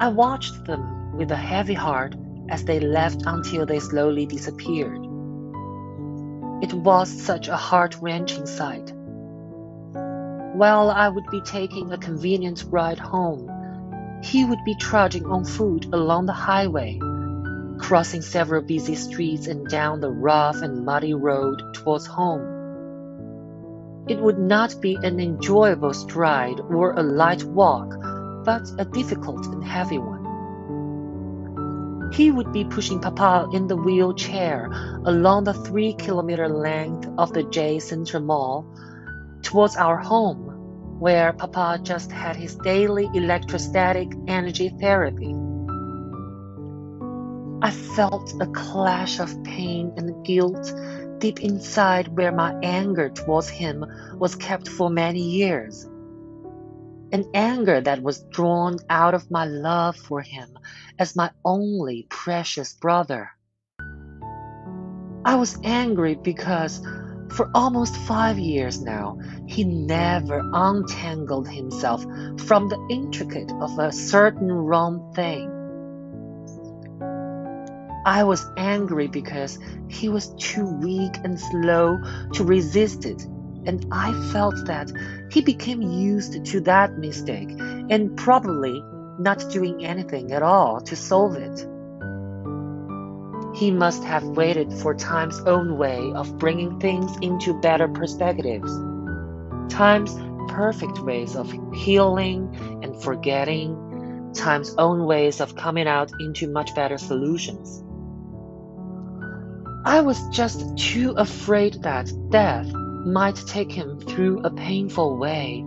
I watched them with a heavy heart as they left until they slowly disappeared. It was such a heart wrenching sight. While I would be taking a convenient ride home, he would be trudging on foot along the highway, crossing several busy streets and down the rough and muddy road towards home. It would not be an enjoyable stride or a light walk, but a difficult and heavy one. He would be pushing Papa in the wheelchair along the three kilometer length of the J Center Mall towards our home, where Papa just had his daily electrostatic energy therapy. I felt a clash of pain and guilt deep inside where my anger towards him was kept for many years. An anger that was drawn out of my love for him as my only precious brother. I was angry because for almost five years now, he never untangled himself from the intricate of a certain wrong thing. I was angry because he was too weak and slow to resist it, and I felt that he became used to that mistake and probably not doing anything at all to solve it. He must have waited for time's own way of bringing things into better perspectives, time's perfect ways of healing and forgetting, time's own ways of coming out into much better solutions. I was just too afraid that death might take him through a painful way,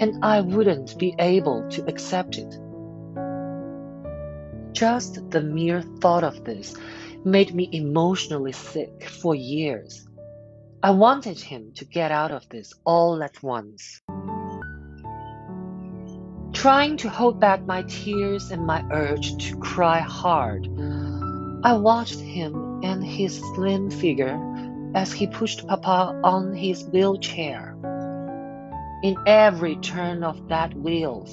and I wouldn't be able to accept it. Just the mere thought of this made me emotionally sick for years. I wanted him to get out of this all at once. Trying to hold back my tears and my urge to cry hard, I watched him and his slim figure as he pushed Papa on his wheelchair. In every turn of that wheel,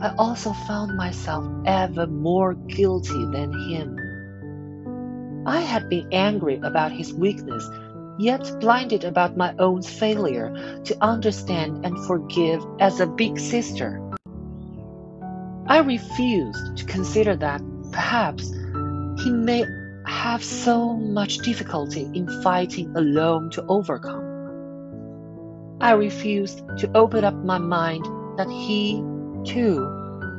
I also found myself ever more guilty than him. I had been angry about his weakness, yet blinded about my own failure to understand and forgive as a big sister. I refused to consider that perhaps he may have so much difficulty in fighting alone to overcome. I refused to open up my mind that he, too,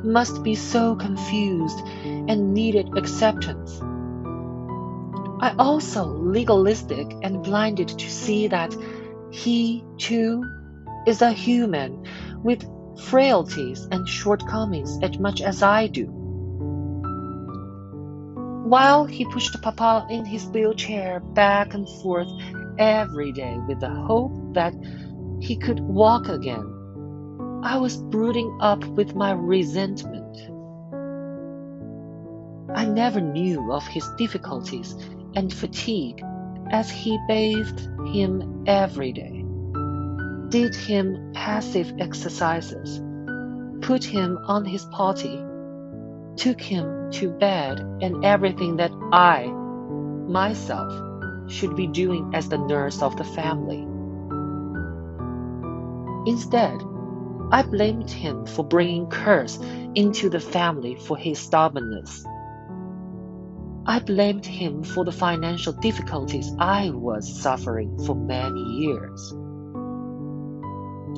must be so confused and needed acceptance. I also legalistic and blinded to see that he, too, is a human with frailties and shortcomings as much as I do. While he pushed Papa in his wheelchair back and forth every day with the hope that he could walk again, I was brooding up with my resentment. I never knew of his difficulties and fatigue as he bathed him every day, did him passive exercises, put him on his potty, took him to bed, and everything that I, myself, should be doing as the nurse of the family. Instead, I blamed him for bringing curse into the family for his stubbornness. I blamed him for the financial difficulties I was suffering for many years.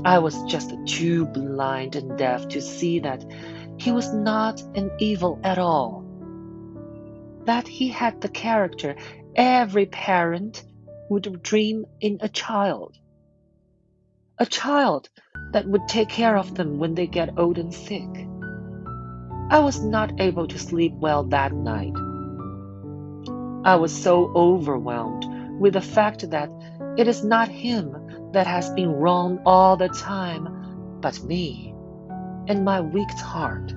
I was just too blind and deaf to see that he was not an evil at all. That he had the character every parent would dream in a child. A child that would take care of them when they get old and sick. I was not able to sleep well that night. I was so overwhelmed with the fact that it is not him that has been wrong all the time, but me and my weak heart.